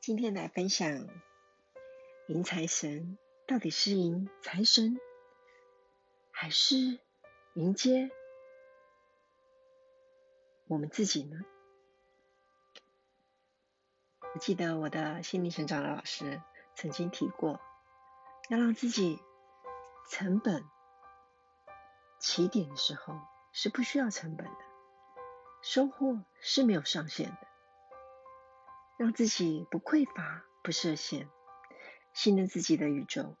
今天来分享迎财神，到底是迎财神，还是迎接我们自己呢？我记得我的心灵成长的老师曾经提过，要让自己成本起点的时候是不需要成本的，收获是没有上限的。让自己不匮乏、不设限，信任自己的宇宙，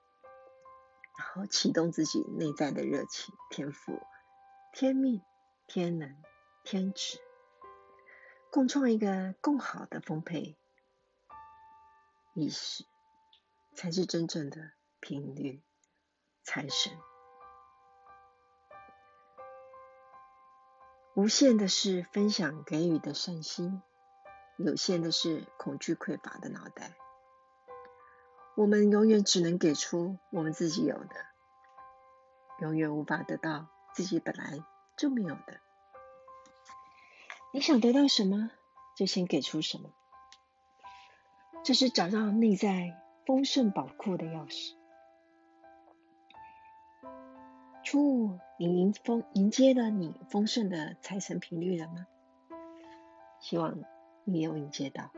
然后启动自己内在的热情、天赋、天命、天能、天职，共创一个更好的丰沛意识，才是真正的频率财神。无限的是分享给予的善心。有限的是恐惧匮乏的脑袋，我们永远只能给出我们自己有的，永远无法得到自己本来就没有的。你想得到什么，就先给出什么，这是找到内在丰盛宝库的钥匙。初五，你迎风迎接了你丰盛的财神频率了吗？希望。你有迎接到。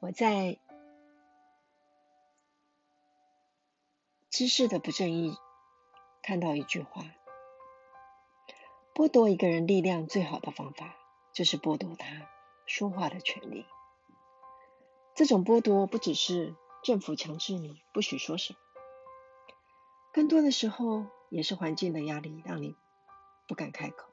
我在知识的不正义看到一句话：剥夺一个人力量最好的方法，就是剥夺他说话的权利。这种剥夺不只是政府强制你不许说什么，更多的时候。也是环境的压力，让你不敢开口。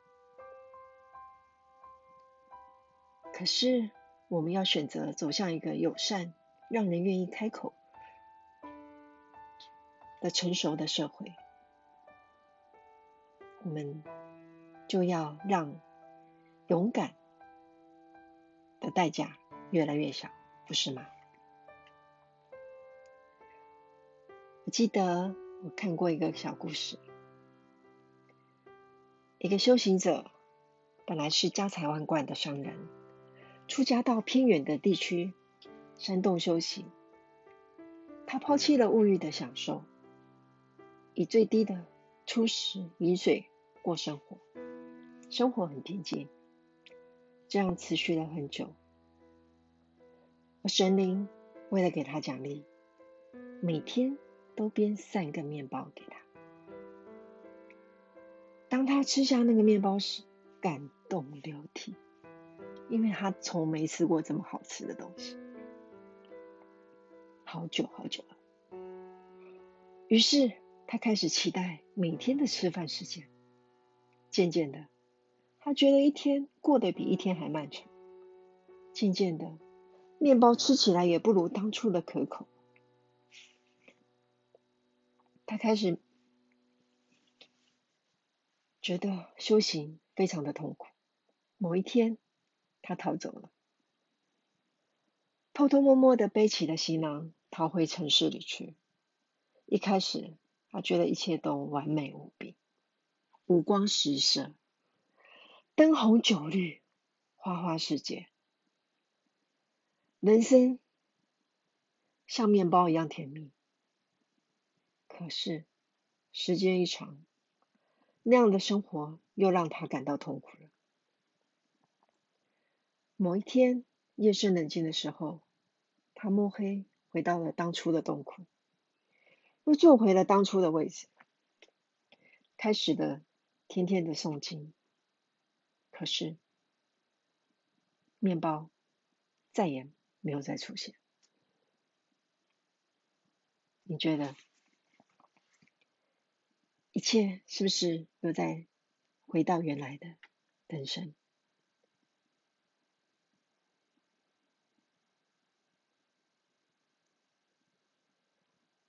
可是，我们要选择走向一个友善、让人愿意开口的成熟的社会，我们就要让勇敢的代价越来越小，不是吗？我记得我看过一个小故事。一个修行者本来是家财万贯的商人，出家到偏远的地区山洞修行。他抛弃了物欲的享受，以最低的初食饮水过生活，生活很平静。这样持续了很久。而神灵为了给他奖励，每天都编三个面包给他。当他吃下那个面包时，感动流涕，因为他从没吃过这么好吃的东西，好久好久了。于是他开始期待每天的吃饭时间。渐渐的，他觉得一天过得比一天还漫长。渐渐的，面包吃起来也不如当初的可口。他开始。觉得修行非常的痛苦。某一天，他逃走了，偷偷摸摸的背起了行囊，逃回城市里去。一开始，他觉得一切都完美无比，五光十色，灯红酒绿，花花世界，人生像面包一样甜蜜。可是，时间一长，那样的生活又让他感到痛苦了。某一天夜深人静的时候，他摸黑回到了当初的洞窟，又坐回了当初的位置，开始了天天的诵经。可是面包再也没有再出现。你觉得？一切是不是又在回到原来的人生？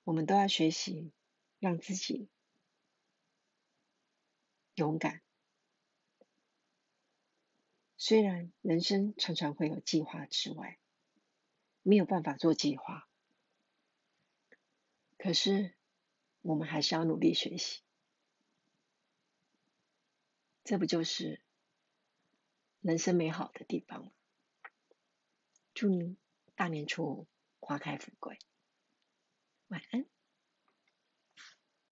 我们都要学习让自己勇敢。虽然人生常常会有计划之外，没有办法做计划，可是我们还是要努力学习。这不就是人生美好的地方吗？祝您大年初五花开富贵，晚安。